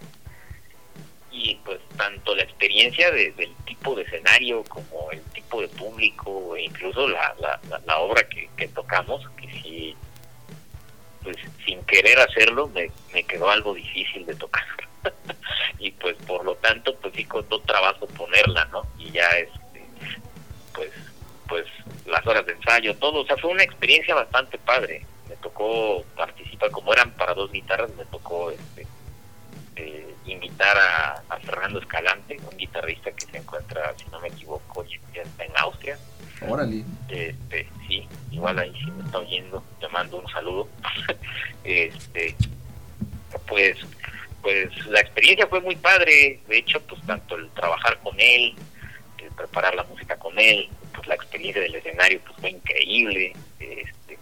y pues tanto la experiencia del tipo de escenario como el tipo de público e incluso la, la, obra que, que, tocamos que sí pues sin querer hacerlo me, me quedó algo difícil de tocar y pues por lo tanto pues sí costó trabajo ponerla, ¿no? Y ya este, pues, pues las horas de ensayo, todo, o sea, fue una experiencia bastante padre. Me tocó participar, como eran para dos guitarras, me tocó este, eh, invitar a, Fernando Escalante, un guitarrista que se encuentra, si no me equivoco, ya está en Austria.
Órale.
Este, sí, igual ahí sí me está oyendo, te mando un saludo. este, pues pues la experiencia fue muy padre, de hecho, pues tanto el trabajar con él, el preparar la música con él, pues la experiencia del escenario pues fue increíble, este,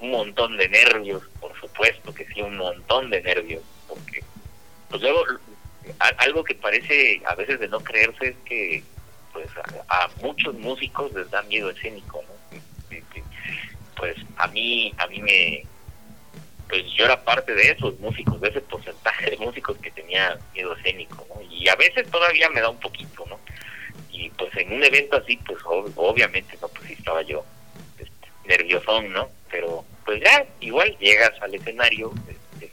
un montón de nervios, por supuesto que sí, un montón de nervios, porque pues luego algo que parece a veces de no creerse es que pues a, muchos músicos les da miedo escénico, ¿no? Pues a mí a mí me pues yo era parte de esos músicos, de ese porcentaje de músicos que tenía miedo escénico, ¿no? Y a veces todavía me da un poquito, ¿no? Y pues en un evento así, pues obviamente, ¿no? Pues sí estaba yo este, nerviosón, ¿no? Pero pues ya, igual llegas al escenario, este,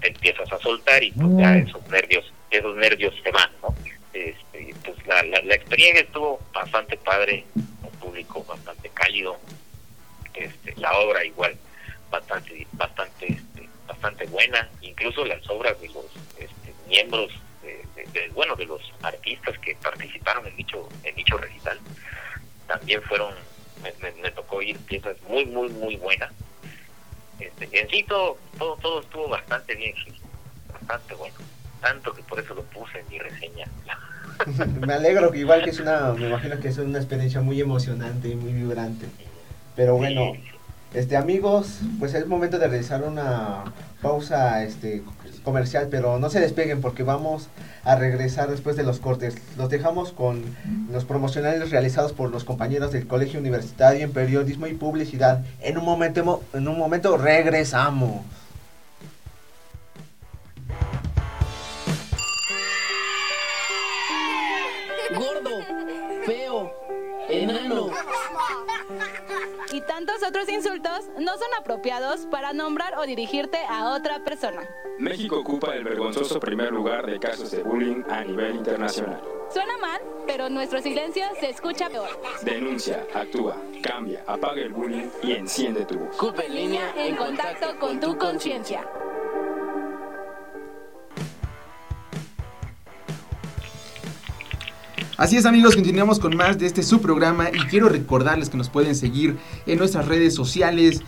te empiezas a soltar y pues ya mm. esos nervios, esos nervios se van, ¿no? Este, pues la, la, la experiencia estuvo bastante padre, un público bastante cálido, este, la obra igual bastante bastante este, bastante buena. Incluso las obras de los este, miembros de, bueno de los artistas que participaron en dicho en dicho recital también fueron me, tocó oír piezas muy muy muy buenas. Este, en sí todo, todo, estuvo bastante bien bastante bueno. Tanto que por eso lo puse en mi reseña.
Me alegro que igual que es una me imagino que es una experiencia muy emocionante y muy vibrante. Pero bueno este, amigos, pues es momento de realizar una pausa este, comercial, pero no se despeguen porque vamos a regresar después de los cortes. Los dejamos con los promocionales realizados por los compañeros del Colegio Universitario en Periodismo y Publicidad. En un momento, en un momento regresamos.
Gordo, feo, enano
y tantos otros insultos no son apropiados para nombrar o dirigirte a otra persona.
México ocupa el vergonzoso primer lugar de casos de bullying a nivel internacional.
Suena mal, pero nuestro silencio se escucha peor.
Denuncia, actúa, cambia, apaga el bullying y enciende tu voz.
CUP en línea en contacto con tu conciencia.
Así es amigos, continuamos con más de este subprograma y quiero recordarles que nos pueden seguir en nuestras redes sociales.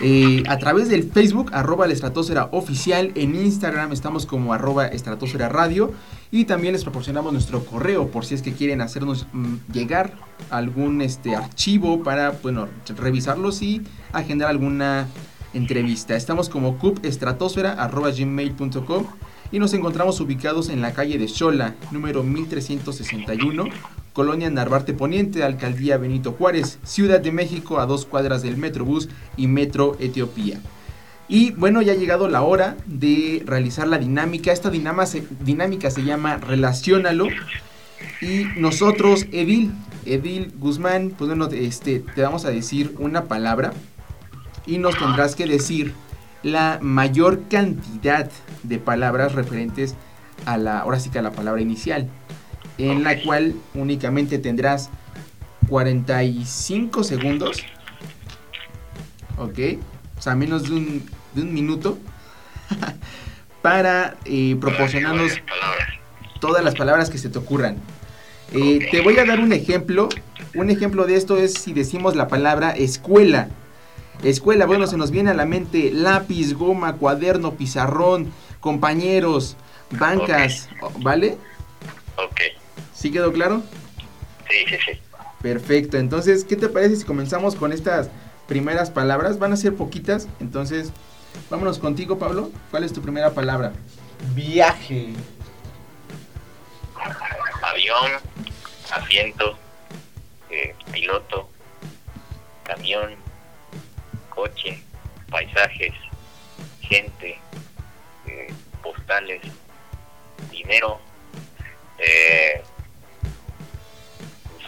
Eh, a través del Facebook, arroba la estratosfera oficial, en Instagram estamos como arroba estratosfera radio y también les proporcionamos nuestro correo por si es que quieren hacernos mm, llegar algún este, archivo para bueno, revisarlos y agendar alguna entrevista. Estamos como cupestratosfera.gmail.com y nos encontramos ubicados en la calle de Xola, número 1361, Colonia Narvarte Poniente, Alcaldía Benito Juárez, Ciudad de México, a dos cuadras del Metrobús y Metro Etiopía. Y bueno, ya ha llegado la hora de realizar la dinámica. Esta dinámica se llama Relaciónalo. Y nosotros, Edil, Edil Guzmán, pues bueno, este, te vamos a decir una palabra y nos tendrás que decir la mayor cantidad de palabras referentes a la, ahora sí que a la palabra inicial, en la cual únicamente tendrás 45 segundos, ok, o sea, menos de un, de un minuto, para eh, proporcionarnos todas las palabras que se te ocurran. Eh, te voy a dar un ejemplo. Un ejemplo de esto es si decimos la palabra escuela. Escuela, bueno, se nos viene a la mente lápiz, goma, cuaderno, pizarrón, compañeros, bancas, ¿vale?
Ok.
¿Sí quedó claro?
Sí, sí, sí.
Perfecto, entonces, ¿qué te parece si comenzamos con estas primeras palabras? Van a ser poquitas, entonces, vámonos contigo, Pablo. ¿Cuál es tu primera palabra?
Viaje.
Avión, asiento, eh, piloto, camión, coche, paisajes, gente, eh, postales, dinero, eh,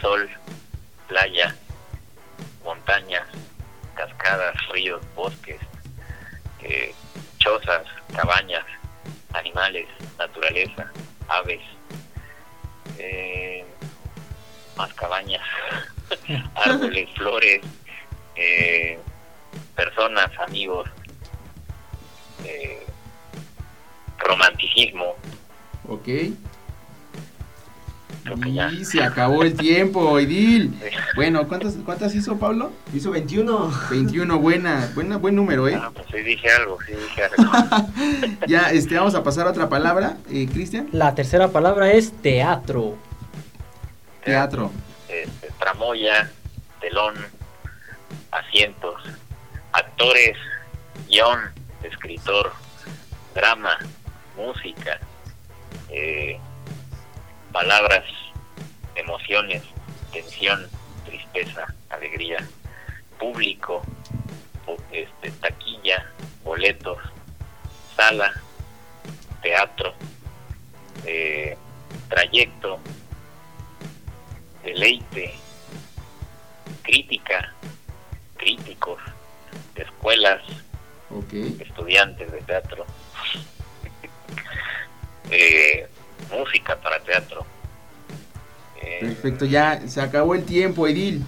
sol, playa, montañas, cascadas, ríos, bosques, eh, chozas, cabañas, animales, naturaleza, aves, más cabañas, árboles, flores, personas, amigos, eh, romanticismo.
Ok. Y se acabó el tiempo, Edil. Bueno, ¿cuántas, ¿cuántas hizo Pablo?
Hizo 21.
21, buena, buena, buen número, ¿eh?
Ah, pues sí dije algo, sí dije algo.
ya, este, vamos a pasar a otra palabra, eh, Cristian.
La tercera palabra es teatro.
Teatro.
Este, tramoya, telón, asientos, actores, guion, escritor, drama, música, eh, palabras, emociones, tensión, tristeza, alegría, público, este, taquilla, boletos, sala, teatro, eh, trayecto, deleite, crítica, críticos, escuelas, estudiantes de teatro, eh, música para teatro.
Eh, Perfecto, ya se acabó el tiempo, Edil.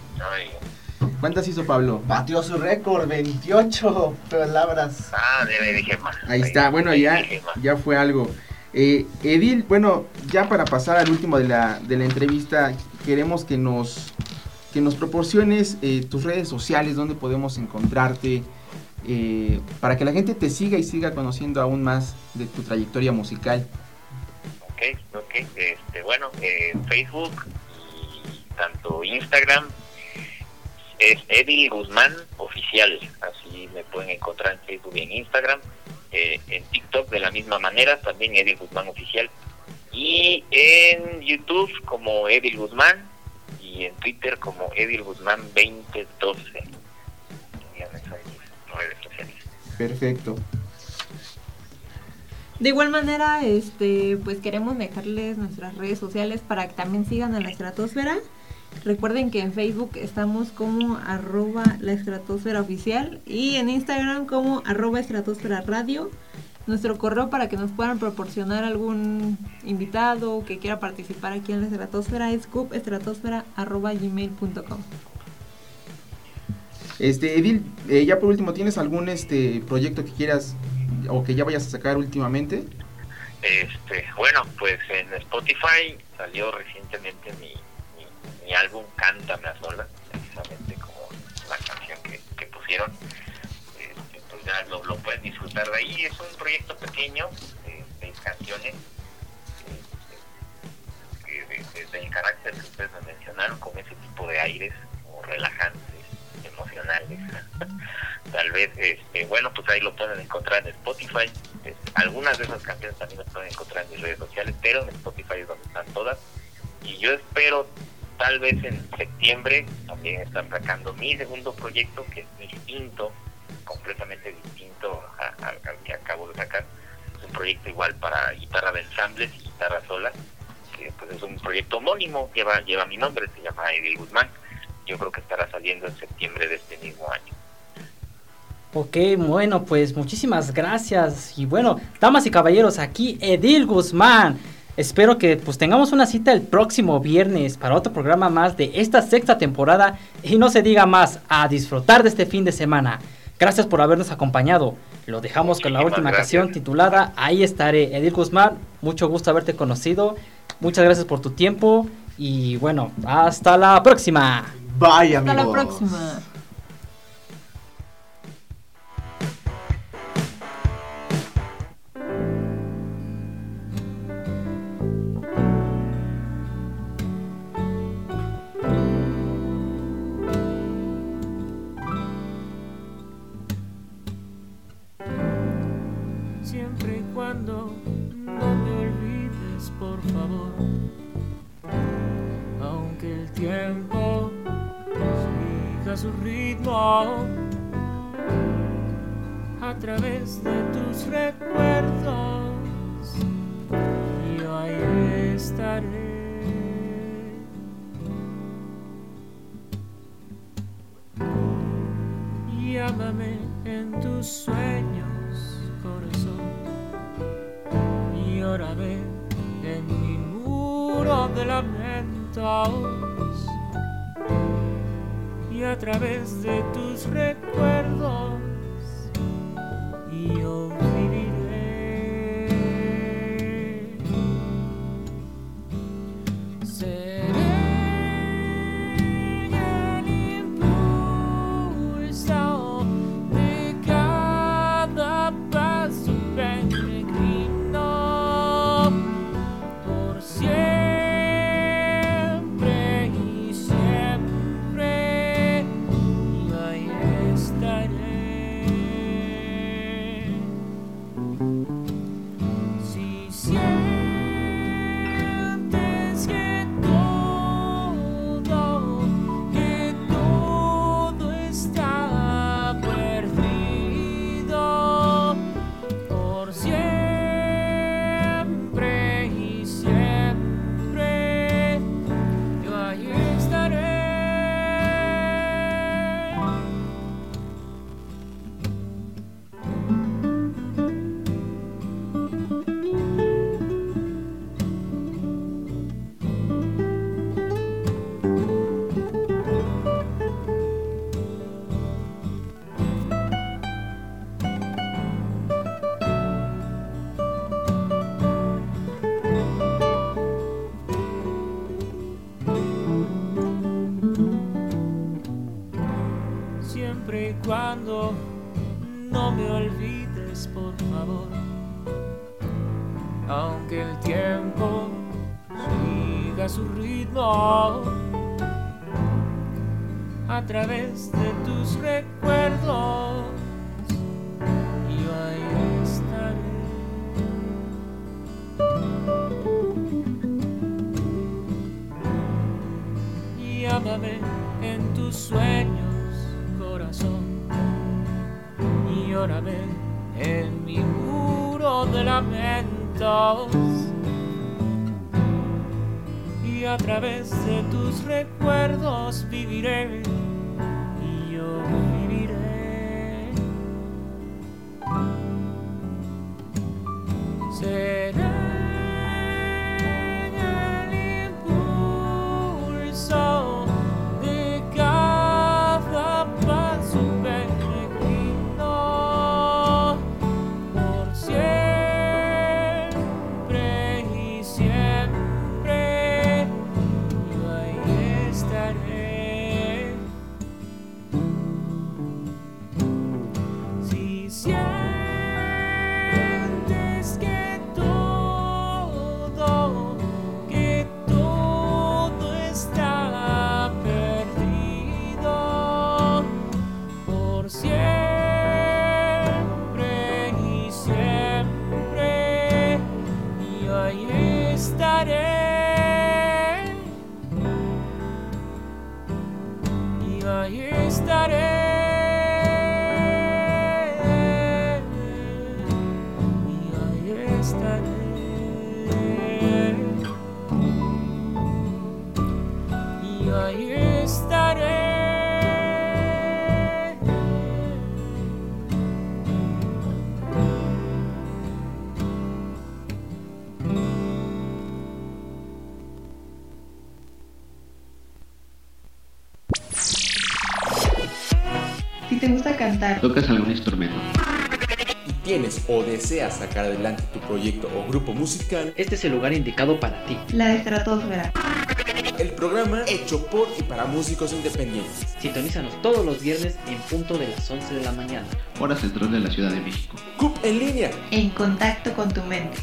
¿Cuántas hizo Pablo?
Batió su récord, 28 palabras.
Ah, debe dije más.
Ahí está, bueno, ya, ya fue algo. Eh, Edil, bueno, ya para pasar al último de la, de la entrevista, queremos que nos que nos proporciones eh, tus redes sociales, donde podemos encontrarte, eh, para que la gente te siga y siga conociendo aún más de tu trayectoria musical.
Ok, ok. Este, bueno, eh, Facebook y tanto Instagram es Edil Guzmán Oficial, así me pueden encontrar en Facebook y en Instagram. Eh, en TikTok de la misma manera, también Edil Guzmán Oficial. Y en YouTube como Edil Guzmán y en Twitter como Edil Guzmán 2012.
Perfecto.
De igual manera, este, pues queremos dejarles nuestras redes sociales para que también sigan a la estratosfera. Recuerden que en Facebook estamos como arroba la estratosfera oficial y en Instagram como arroba estratosfera radio. Nuestro correo para que nos puedan proporcionar algún invitado que quiera participar aquí en la estratosfera es cupestratosfera.gmail.com
Este, Edil, eh, ya por último, ¿tienes algún este proyecto que quieras o que ya vayas a sacar últimamente?
Este, bueno, pues en Spotify salió recientemente mi, mi, álbum Cántame a solas, precisamente como la canción que, pusieron. Lo, lo, pueden disfrutar de ahí. Es un proyecto pequeño de seis canciones. Este, desde el carácter que ustedes me mencionaron, con ese tipo de aires como relajantes, emocionales. tal vez, este, bueno, pues ahí lo pueden encontrar en Spotify. algunas de esas canciones también las pueden encontrar en mis redes sociales, pero en Spotify es donde están todas. Y yo espero, tal vez en septiembre, también estar sacando mi segundo proyecto, que es distinto, completamente distinto al que acabo de sacar. Es un proyecto igual para guitarra de ensambles y guitarra sola, que pues es un proyecto homónimo, lleva, lleva mi nombre, se llama Edil Guzmán. Yo creo que estará saliendo en septiembre de este mismo año.
Ok, bueno, pues muchísimas gracias. Y bueno, damas y caballeros, aquí Edil Guzmán. Espero que pues tengamos una cita el próximo viernes para otro programa más de esta sexta temporada y no se diga más, a disfrutar de este fin de semana. Gracias por habernos acompañado. Lo dejamos con la última canción titulada Ahí estaré. Edil Guzmán, mucho gusto haberte conocido. Muchas gracias por tu tiempo y bueno, hasta la próxima.
Bye, amigos.
Hasta la próxima.
Su ritmo a través de tus recuerdos. Yo ahí estaré. Llámame en tus sueños, corazón. Y órame en mi muro de lamentos yo través de tus recuerdos. Y yo
gusta cantar,
¿Tocas algún instrumento?
y tienes o deseas sacar adelante tu proyecto o grupo musical,
Este es el lugar indicado para ti.
la estratosfera.
el programa hecho por y para músicos independientes.
Sintonízanos todos los viernes en punto de las 11 de la mañana.
Hora central de la Ciudad de México.
CUP en línea.
En contacto con tu mente.